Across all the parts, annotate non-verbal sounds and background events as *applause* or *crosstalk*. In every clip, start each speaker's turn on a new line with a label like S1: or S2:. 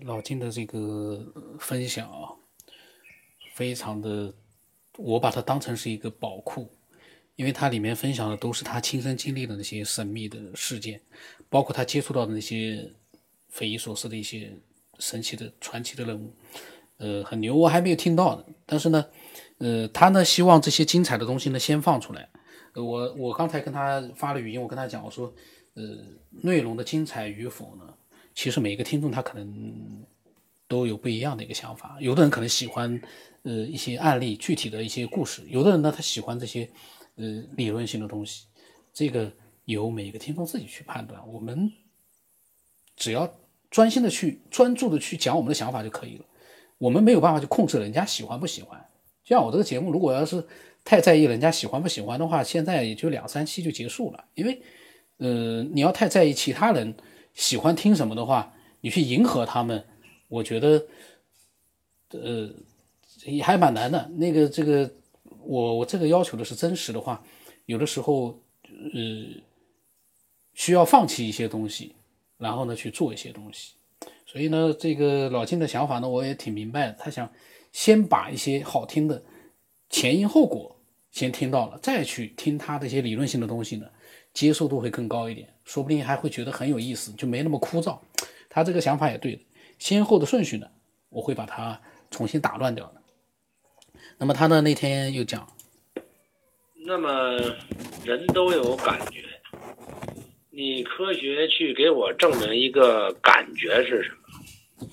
S1: 老金的这个分享啊，非常的，我把它当成是一个宝库，因为它里面分享的都是他亲身经历的那些神秘的事件，包括他接触到的那些匪夷所思的一些神奇的传奇的人物，呃，很牛，我还没有听到呢。但是呢，呃，他呢希望这些精彩的东西呢先放出来。呃，我我刚才跟他发了语音，我跟他讲，我说，呃，内容的精彩与否呢？其实每一个听众他可能都有不一样的一个想法，有的人可能喜欢呃一些案例具体的一些故事，有的人呢他喜欢这些呃理论性的东西，这个由每一个听众自己去判断。我们只要专心的去专注的去讲我们的想法就可以了，我们没有办法去控制人家喜欢不喜欢。就像我这个节目，如果要是太在意人家喜欢不喜欢的话，现在也就两三期就结束了，因为呃你要太在意其他人。喜欢听什么的话，你去迎合他们，我觉得，呃，也还蛮难的。那个，这个，我我这个要求的是真实的话，有的时候，呃，需要放弃一些东西，然后呢去做一些东西。所以呢，这个老金的想法呢，我也挺明白的。他想先把一些好听的前因后果先听到了，再去听他这些理论性的东西呢。接受度会更高一点，说不定还会觉得很有意思，就没那么枯燥。他这个想法也对的，先后的顺序呢，我会把它重新打乱掉的。那么他呢那天又讲，
S2: 那么人都有感觉，你科学去给我证明一个感觉是什么，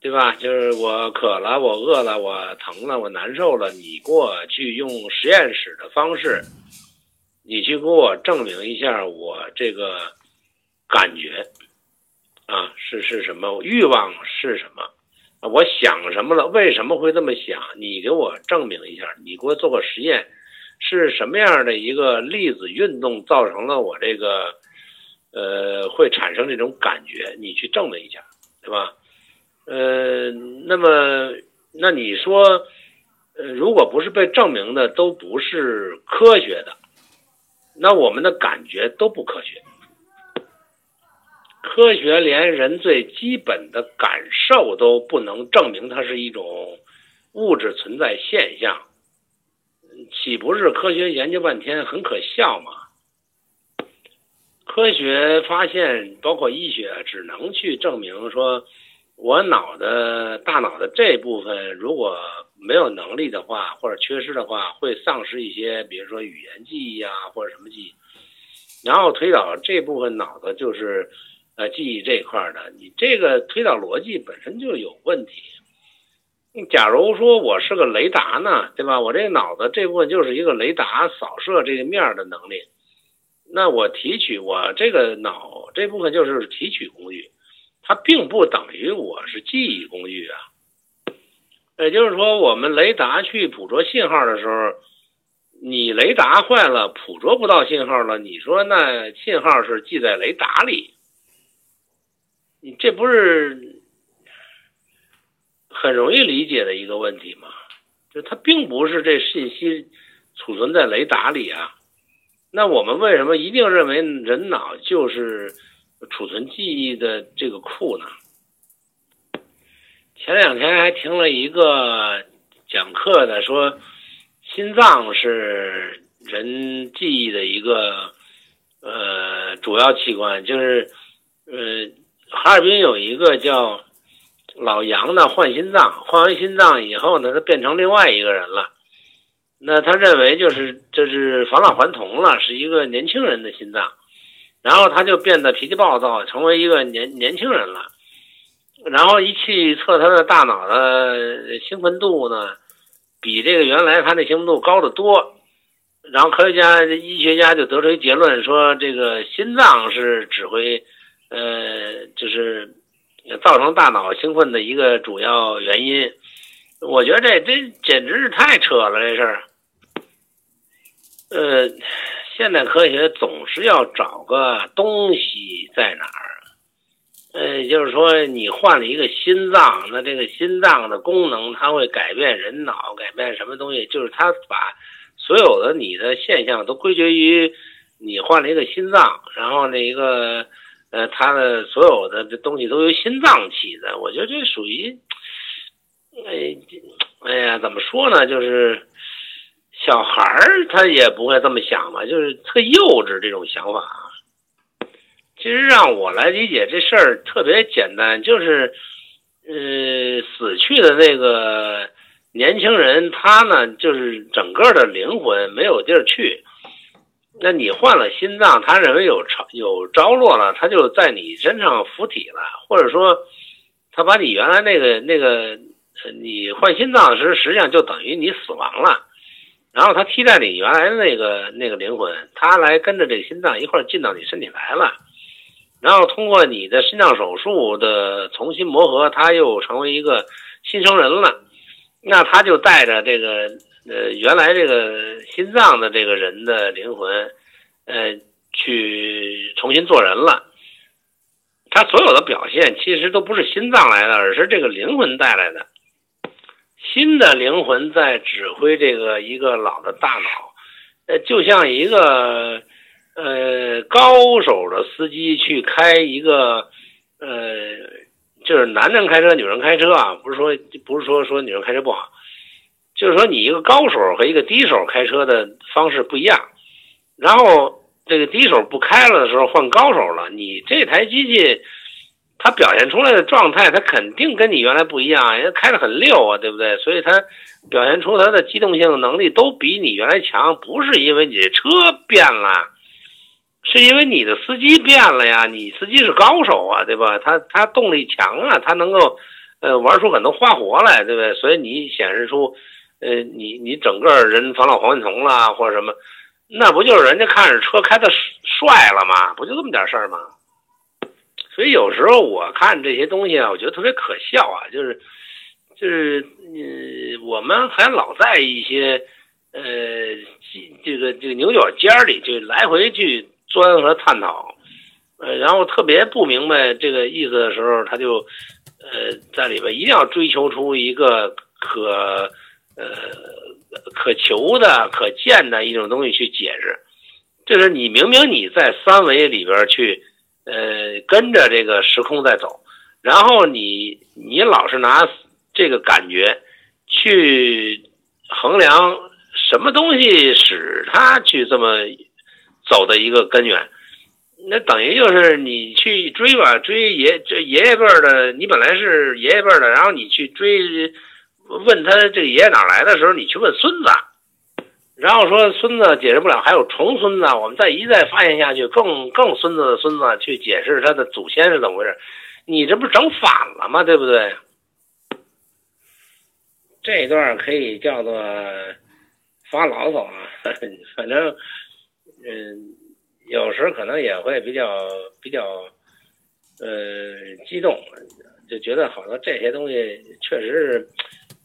S2: 对吧？就是我渴了，我饿了，我疼了，我难受了，你过去用实验室的方式。你去给我证明一下，我这个感觉啊是是什么？欲望是什么？我想什么了？为什么会这么想？你给我证明一下，你给我做个实验，是什么样的一个粒子运动造成了我这个呃会产生这种感觉？你去证明一下，对吧？呃，那么那你说，呃，如果不是被证明的，都不是科学的。那我们的感觉都不科学，科学连人最基本的感受都不能证明它是一种物质存在现象，岂不是科学研究半天很可笑吗？科学发现，包括医学，只能去证明说，我脑的大脑的这部分如果。没有能力的话，或者缺失的话，会丧失一些，比如说语言记忆啊，或者什么记忆。然后推导这部分脑子就是，呃，记忆这块的。你这个推导逻辑本身就有问题。假如说我是个雷达呢，对吧？我这脑子这部分就是一个雷达扫射这个面的能力。那我提取我这个脑这部分就是提取工具，它并不等于我是记忆工具啊。也就是说，我们雷达去捕捉信号的时候，你雷达坏了，捕捉不到信号了。你说那信号是记在雷达里，你这不是很容易理解的一个问题吗？就它并不是这信息储存在雷达里啊。那我们为什么一定认为人脑就是储存记忆的这个库呢？前两天还听了一个讲课的，说心脏是人记忆的一个呃主要器官，就是呃哈尔滨有一个叫老杨的换心脏，换完心脏以后呢，他变成另外一个人了。那他认为就是这是返老还童了，是一个年轻人的心脏，然后他就变得脾气暴躁，成为一个年年轻人了。然后一去测他的大脑的兴奋度呢，比这个原来他那兴奋度高得多。然后科学家、医学家就得出一结论，说这个心脏是指挥，呃，就是造成大脑兴奋的一个主要原因。我觉得这这简直是太扯了，这事儿。呃，现代科学总是要找个东西在哪儿。呃，就是说，你换了一个心脏，那这个心脏的功能，它会改变人脑，改变什么东西？就是它把所有的你的现象都归结于你换了一个心脏，然后那一个呃，他的所有的这东西都由心脏起的。我觉得这属于，哎，哎呀，怎么说呢？就是小孩儿他也不会这么想吧，就是特幼稚这种想法。其实让我来理解这事儿特别简单，就是，呃，死去的那个年轻人，他呢，就是整个的灵魂没有地儿去。那你换了心脏，他认为有着有着落了，他就在你身上附体了，或者说，他把你原来那个那个，你换心脏时，实际上就等于你死亡了，然后他替代你原来的那个那个灵魂，他来跟着这个心脏一块进到你身体来了，然后通过你的心脏手术的重新磨合，他又成为一个新生人了，那他就带着这个。呃，原来这个心脏的这个人的灵魂，呃，去重新做人了。他所有的表现其实都不是心脏来的，而是这个灵魂带来的。新的灵魂在指挥这个一个老的大脑，呃，就像一个呃高手的司机去开一个呃，就是男人开车，女人开车啊，不是说不是说说女人开车不好。就是说，你一个高手和一个低手开车的方式不一样，然后这个低手不开了的时候换高手了，你这台机器它表现出来的状态，它肯定跟你原来不一样，人家开的很溜啊，对不对？所以它表现出它的机动性能力都比你原来强，不是因为你这车变了，是因为你的司机变了呀，你司机是高手啊，对吧？他他动力强啊，他能够呃玩出很多花活来，对不对？所以你显示出。呃，你你整个人返老还童了，或者什么，那不就是人家看着车开的帅了吗？不就这么点事儿吗？所以有时候我看这些东西啊，我觉得特别可笑啊，就是就是呃，我们还老在一些呃这个这个牛角尖儿里就来回去钻和探讨，呃，然后特别不明白这个意思的时候，他就呃在里边一定要追求出一个可。呃，可求的、可见的一种东西去解释，就是你明明你在三维里边去，呃，跟着这个时空在走，然后你你老是拿这个感觉去衡量什么东西使他去这么走的一个根源，那等于就是你去追吧，追爷这爷爷辈儿的，你本来是爷爷辈儿的，然后你去追。问他这爷爷哪来的时候，你去问孙子，然后说孙子解释不了，还有重孙子，我们再一再发现下去，更更孙子的孙子去解释他的祖先是怎么回事，你这不是整反了吗？对不对？这段可以叫做发牢骚啊，*laughs* 反正嗯，有时可能也会比较比较呃激动，就觉得好多这些东西确实是。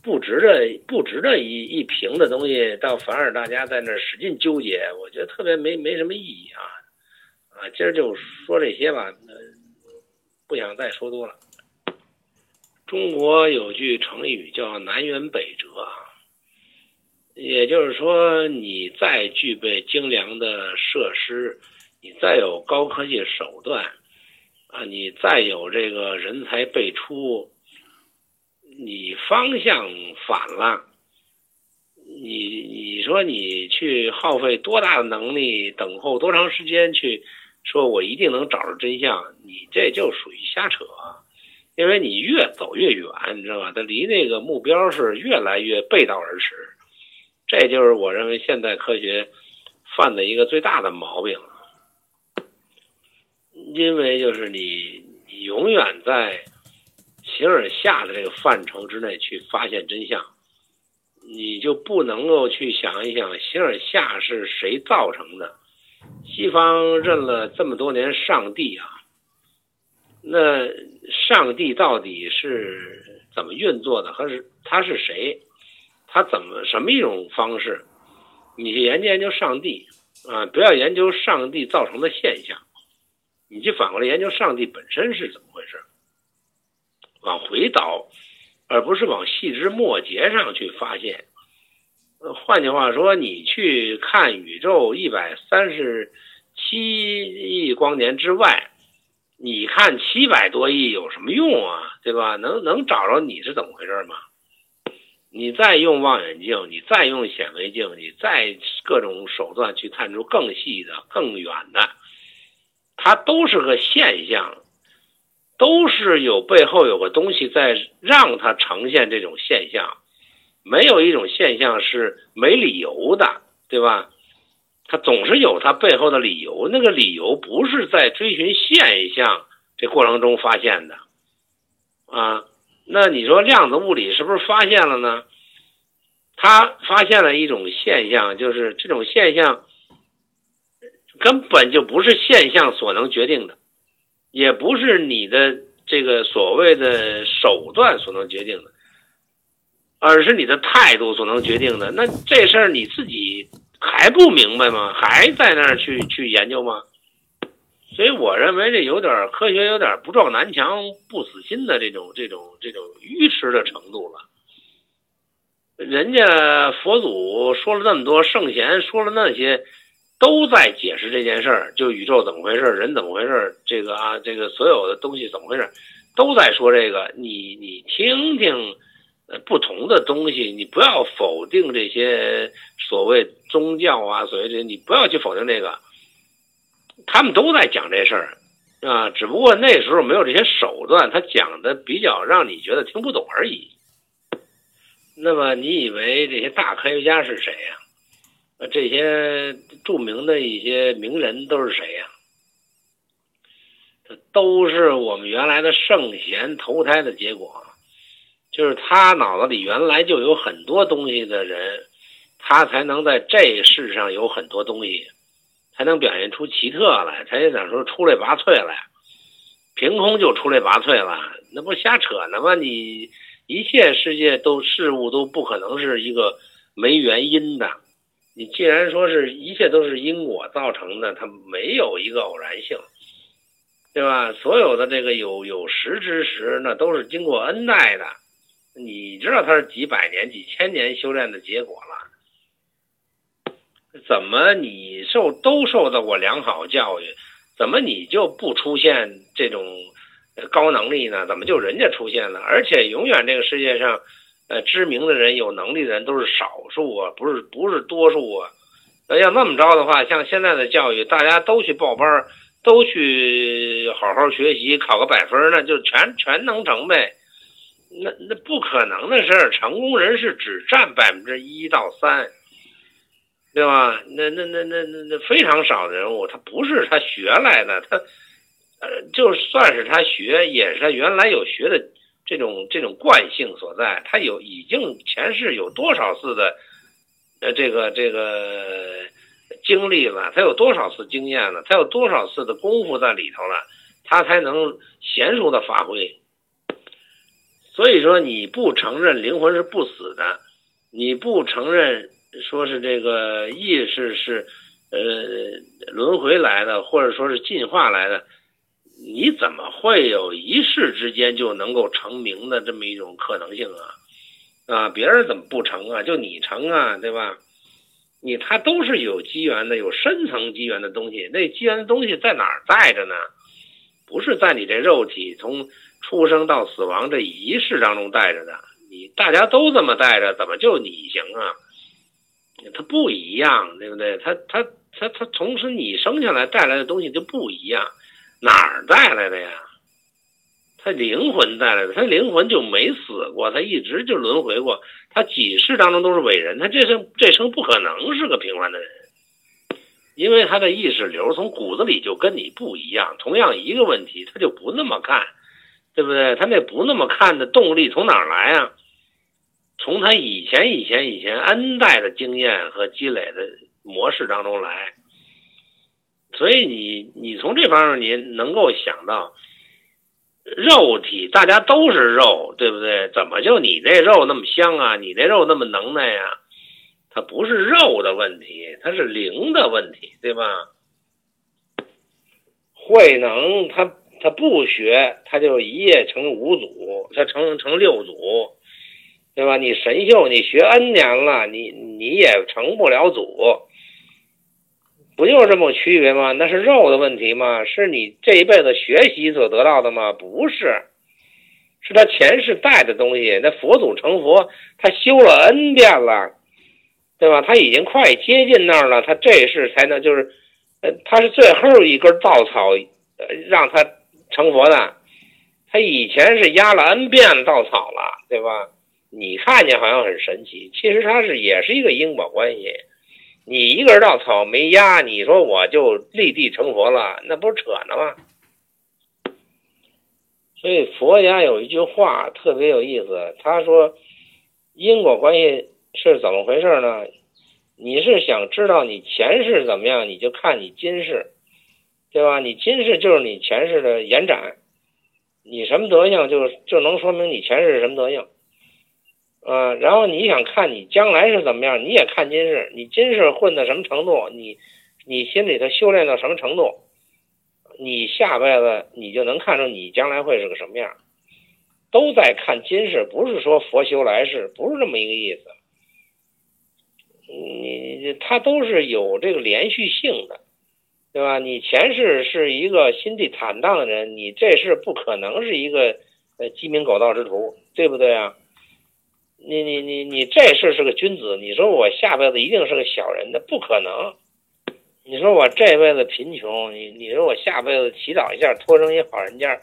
S2: 不值得不值得一一评的东西，倒反而大家在那使劲纠结，我觉得特别没没什么意义啊啊！今儿就说这些吧，不想再说多了。中国有句成语叫南辕北辙，也就是说，你再具备精良的设施，你再有高科技手段啊，你再有这个人才辈出。你方向反了，你你说你去耗费多大的能力，等候多长时间去说，我一定能找着真相？你这就属于瞎扯，因为你越走越远，你知道吧？它离那个目标是越来越背道而驰，这就是我认为现代科学犯的一个最大的毛病，因为就是你永远在。形而下的这个范畴之内去发现真相，你就不能够去想一想形而下是谁造成的？西方认了这么多年上帝啊，那上帝到底是怎么运作的？还是他是谁？他怎么什么一种方式？你去研究研究上帝啊，不要研究上帝造成的现象，你去反过来研究上帝本身是怎么回事？往回倒，而不是往细枝末节上去发现。换句话说，你去看宇宙一百三十七亿光年之外，你看七百多亿有什么用啊？对吧？能能找着你是怎么回事吗？你再用望远镜，你再用显微镜，你再各种手段去探出更细的、更远的，它都是个现象，都是有背后有个东西在让它呈现这种现象。没有一种现象是没理由的，对吧？它总是有它背后的理由，那个理由不是在追寻现象这过程中发现的，啊。那你说量子物理是不是发现了呢？他发现了一种现象，就是这种现象根本就不是现象所能决定的，也不是你的这个所谓的手段所能决定的，而是你的态度所能决定的。那这事儿你自己还不明白吗？还在那儿去去研究吗？所以我认为这有点科学，有点不撞南墙不死心的这种这种这种愚痴的程度了。人家佛祖说了那么多，圣贤说了那些，都在解释这件事儿，就宇宙怎么回事，人怎么回事，这个啊，这个所有的东西怎么回事，都在说这个。你你听听，呃，不同的东西，你不要否定这些所谓宗教啊，所谓这，你不要去否定这个。他们都在讲这事儿，啊，只不过那时候没有这些手段，他讲的比较让你觉得听不懂而已。那么你以为这些大科学家是谁呀？这些著名的一些名人都是谁呀？这都是我们原来的圣贤投胎的结果，就是他脑子里原来就有很多东西的人，他才能在这世上有很多东西。才能表现出奇特来，才想说出类拔萃来，凭空就出类拔萃了，那不瞎扯呢吗？你一切世界都事物都不可能是一个没原因的，你既然说是一切都是因果造成的，它没有一个偶然性，对吧？所有的这个有有识之时，那都是经过恩代的，你知道它是几百年、几千年修炼的结果了。怎么你受都受到过良好教育，怎么你就不出现这种高能力呢？怎么就人家出现了？而且永远这个世界上，呃，知名的人、有能力的人都是少数啊，不是不是多数啊。那要那么着的话，像现在的教育，大家都去报班，都去好好学习，考个百分，那就全全能成呗。那那不可能的事儿，成功人士只占百分之一到三。对吧？那那那那那那非常少的人物，他不是他学来的，他呃，就算是他学，也是他原来有学的这种这种惯性所在。他有已经前世有多少次的呃这个这个经历了，他有多少次经验了，他有多少次的功夫在里头了，他才能娴熟的发挥。所以说，你不承认灵魂是不死的，你不承认。说是这个意识是，呃，轮回来的，或者说是进化来的，你怎么会有一世之间就能够成名的这么一种可能性啊？啊，别人怎么不成啊？就你成啊，对吧？你他都是有机缘的，有深层机缘的东西。那机缘的东西在哪儿带着呢？不是在你这肉体从出生到死亡这一世当中带着的。你大家都这么带着，怎么就你行啊？它不一样，对不对？它它它它，同时你生下来带来的东西就不一样，哪儿带来的呀？他灵魂带来的，他灵魂就没死过，他一直就轮回过，他几世当中都是伟人，他这生这生不可能是个平凡的人，因为他的意识流从骨子里就跟你不一样。同样一个问题，他就不那么看，对不对？他那不那么看的动力从哪儿来啊？从他以前、以前、以前 N 代的经验和积累的模式当中来，所以你你从这方面你能够想到，肉体大家都是肉，对不对？怎么就你那肉那么香啊？你那肉那么能耐呀？它不是肉的问题，它是灵的问题，对吧？慧能他他不学，他就一夜成五祖，他成成六祖。对吧？你神秀，你学 N 年了，你你也成不了祖。不就是这么区别吗？那是肉的问题吗？是你这一辈子学习所得到的吗？不是，是他前世带的东西。那佛祖成佛，他修了 N 遍了，对吧？他已经快接近那儿了，他这世才能就是，呃，他是最后一根稻草，让他成佛的。他以前是压了 N 遍稻草了，对吧？你看见好像很神奇，其实它是也是一个因果关系。你一根稻草没压，你说我就立地成佛了，那不是扯呢吗？所以佛家有一句话特别有意思，他说因果关系是怎么回事呢？你是想知道你前世怎么样，你就看你今世，对吧？你今世就是你前世的延展，你什么德行就就能说明你前世什么德行。啊，然后你想看你将来是怎么样，你也看今世，你今世混到什么程度，你你心里头修炼到什么程度，你下辈子你就能看出你将来会是个什么样，都在看今世，不是说佛修来世，不是这么一个意思。你他都是有这个连续性的，对吧？你前世是一个心地坦荡的人，你这世不可能是一个呃鸡鸣狗盗之徒，对不对啊？你你你你这事是个君子，你说我下辈子一定是个小人，那不可能。你说我这辈子贫穷，你你说我下辈子祈祷一下，托生一好人家，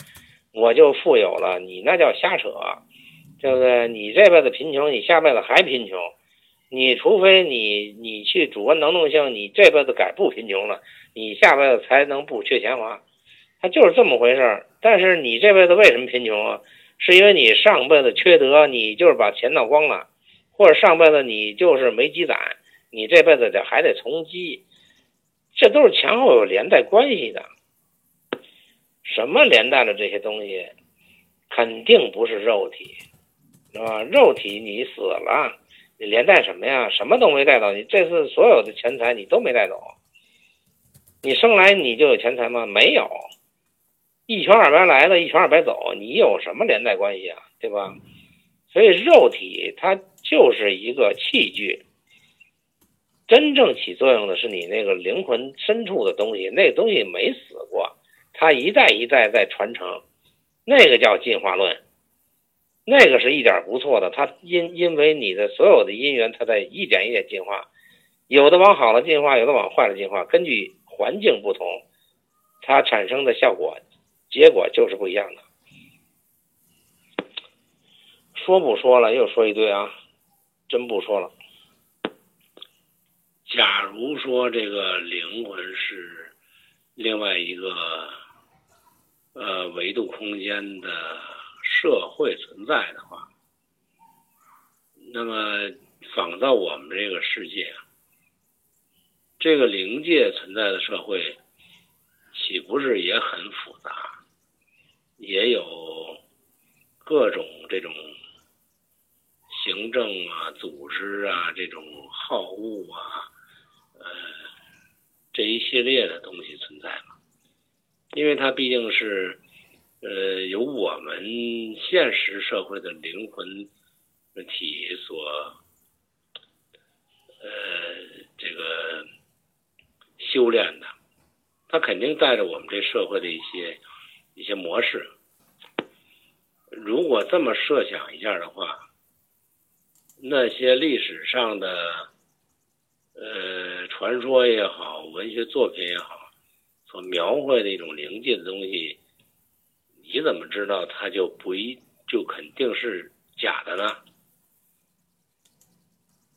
S2: 我就富有了，你那叫瞎扯，对不对？你这辈子贫穷，你下辈子还贫穷，你除非你你去主观能动性，你这辈子改不贫穷了，你下辈子才能不缺钱花，他就是这么回事但是你这辈子为什么贫穷啊？是因为你上辈子缺德，你就是把钱闹光了，或者上辈子你就是没积攒，你这辈子得还得从积，这都是前后有连带关系的。什么连带的这些东西，肯定不是肉体，是吧？肉体你死了，你连带什么呀？什么都没带走，你这次所有的钱财你都没带走，你生来你就有钱财吗？没有。一穷二白来的，一穷二白走，你有什么连带关系啊？对吧？所以肉体它就是一个器具，真正起作用的是你那个灵魂深处的东西，那东西没死过，它一代一代在传承，那个叫进化论，那个是一点不错的。它因因为你的所有的因缘，它在一点一点进化，有的往好了进化，有的往坏了进化，根据环境不同，它产生的效果。结果就是不一样的。说不说了，又说一堆啊，真不说了。假如说这个灵魂是另外一个呃维度空间的社会存在的话，那么仿造我们这个世界，这个灵界存在的社会，岂不是也很复杂？也有各种这种行政啊、组织啊、这种好恶啊，呃，这一系列的东西存在嘛？因为它毕竟是呃由我们现实社会的灵魂体所呃这个修炼的，它肯定带着我们这社会的一些。一些模式，如果这么设想一下的话，那些历史上的呃传说也好，文学作品也好，所描绘的一种灵界的东西，你怎么知道它就不一就肯定是假的呢？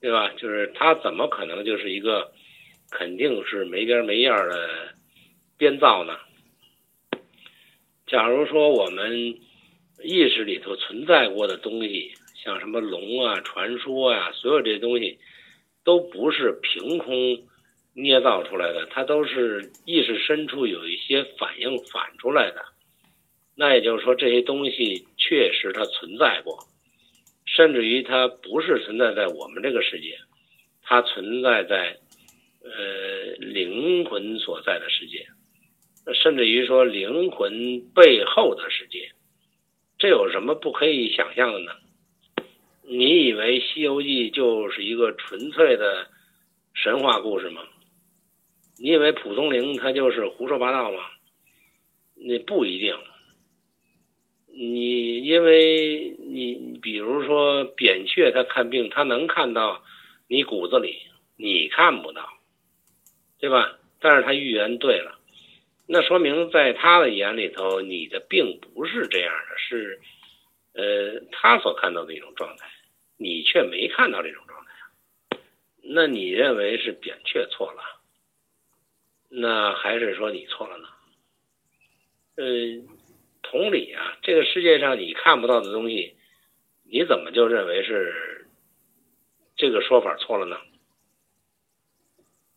S2: 对吧？就是它怎么可能就是一个肯定是没边没样的编造呢？假如说我们意识里头存在过的东西，像什么龙啊、传说啊，所有这些东西都不是凭空捏造出来的，它都是意识深处有一些反应反出来的。那也就是说，这些东西确实它存在过，甚至于它不是存在在我们这个世界，它存在在呃灵魂所在的世界。甚至于说灵魂背后的世界，这有什么不可以想象的呢？你以为《西游记》就是一个纯粹的神话故事吗？你以为蒲松龄他就是胡说八道吗？那不一定。你因为你比如说扁鹊，他看病他能看到你骨子里，你看不到，对吧？但是他预言对了，那说明在他的眼里头，你的病不是这样的，是呃他所看到的一种状态，你却没看到这种状态。那你认为是扁鹊错了？那还是说你错了呢？呃，同理啊，这个世界上你看不到的东西，你怎么就认为是这个说法错了呢？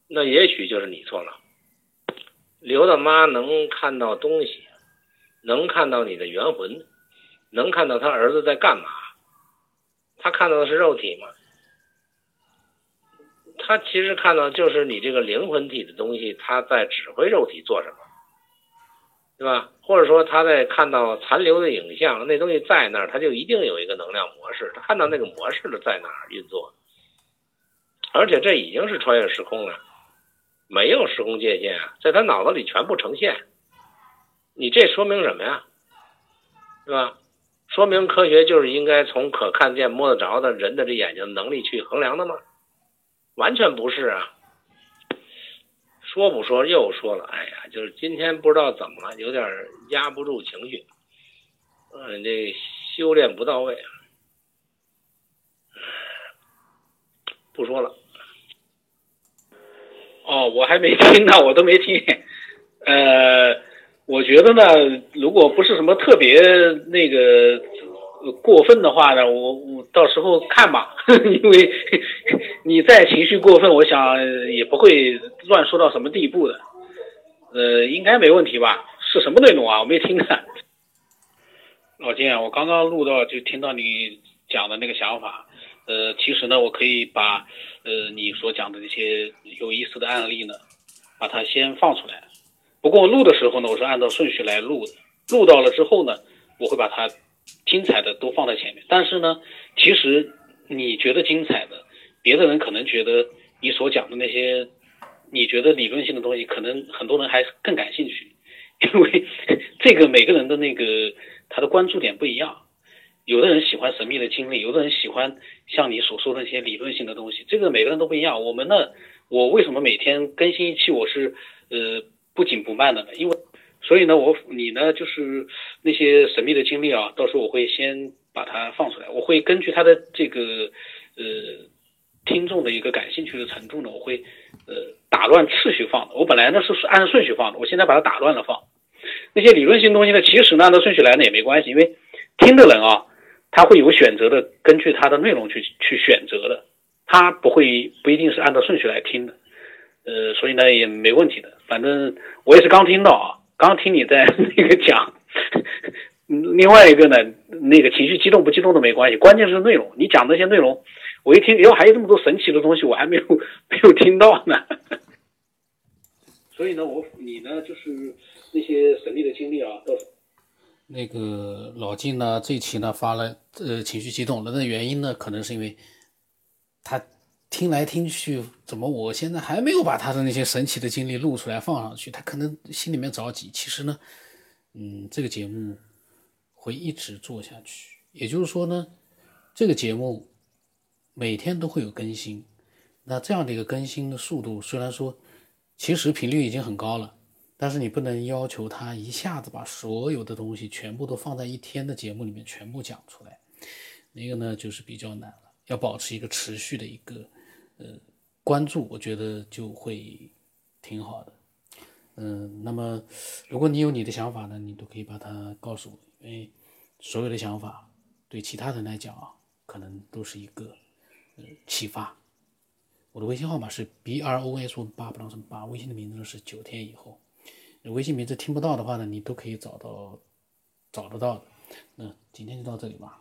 S2: 那也许就是你错了。刘大妈能看到东西，能看到你的元魂，能看到他儿子在干嘛？他看到的是肉体吗？他其实看到就是你这个灵魂体的东西，他在指挥肉体做什么，对吧？或者说他在看到残留的影像，那东西在那儿，他就一定有一个能量模式，他看到那个模式的在哪儿运作，而且这已经是穿越时空了，没有时空界限啊，在他脑子里全部呈现。你这说明什么呀？是吧？说明科学就是应该从可看见、摸得着的人的这眼睛能力去衡量的吗？完全不是啊！说不说又说了，哎呀，就是今天不知道怎么了，有点压不住情绪，嗯，这修炼不到位，不说了。
S1: 哦，我还没听呢，我都没听。呃，我觉得呢，如果不是什么特别那个过分的话呢，我我到时候看吧，*laughs* 因为 *laughs* 你再情绪过分，我想也不会乱说到什么地步的。呃，应该没问题吧？是什么内容啊？我没听呢。*laughs* 老金啊，我刚刚录到就听到你讲的那个想法。呃，其实呢，我可以把呃你所讲的这些有意思的案例呢，把它先放出来。不过录的时候呢，我是按照顺序来录的。录到了之后呢，我会把它精彩的都放在前面。但是呢，其实你觉得精彩的，别的人可能觉得你所讲的那些你觉得理论性的东西，可能很多人还更感兴趣，因为 *laughs* 这个每个人的那个他的关注点不一样。有的人喜欢神秘的经历，有的人喜欢像你所说的那些理论性的东西，这个每个人都不一样。我们呢，我为什么每天更新一期？我是呃不紧不慢的呢？因为所以呢，我你呢就是那些神秘的经历啊，到时候我会先把它放出来，我会根据他的这个呃听众的一个感兴趣的程度呢，我会呃打乱次序放的。我本来呢是按顺序放的，我现在把它打乱了放。那些理论性东西呢，其实呢按照顺序来呢也没关系，因为听的人啊。他会有选择的，根据他的内容去去选择的，他不会不一定是按照顺序来听的，呃，所以呢也没问题的。反正我也是刚听到啊，刚听你在 *laughs* 那个讲，另外一个呢，那个情绪激动不激动都没关系，关键是内容。你讲那些内容，我一听，哟，还有这么多神奇的东西，我还没有没有听到呢。*laughs* 所以呢，我你呢，就是那些神秘的经历啊，到。
S3: 那个老金呢？这期呢发了，呃，情绪激动。那原因呢，可能是因为他听来听去，怎么我现在还没有把他的那些神奇的经历录出来放上去？他可能心里面着急。其实呢，嗯，这个节目会一直做下去。也就是说呢，这个节目每天都会有更新。那这样的一个更新的速度，虽然说其实频率已经很高了。但是你不能要求他一下子把所有的东西全部都放在一天的节目里面全部讲出来，那个呢就是比较难了。要保持一个持续的一个呃关注，我觉得就会挺好的。嗯，那么如果你有你的想法呢，你都可以把它告诉我，因为所有的想法对其他人来讲啊，可能都是一个呃启发。我的微信号码是 b r o s 八不当成八，微信的名字是九天以后。微信名字听不到的话呢，你都可以找到，找得到的。那今天就到这里吧。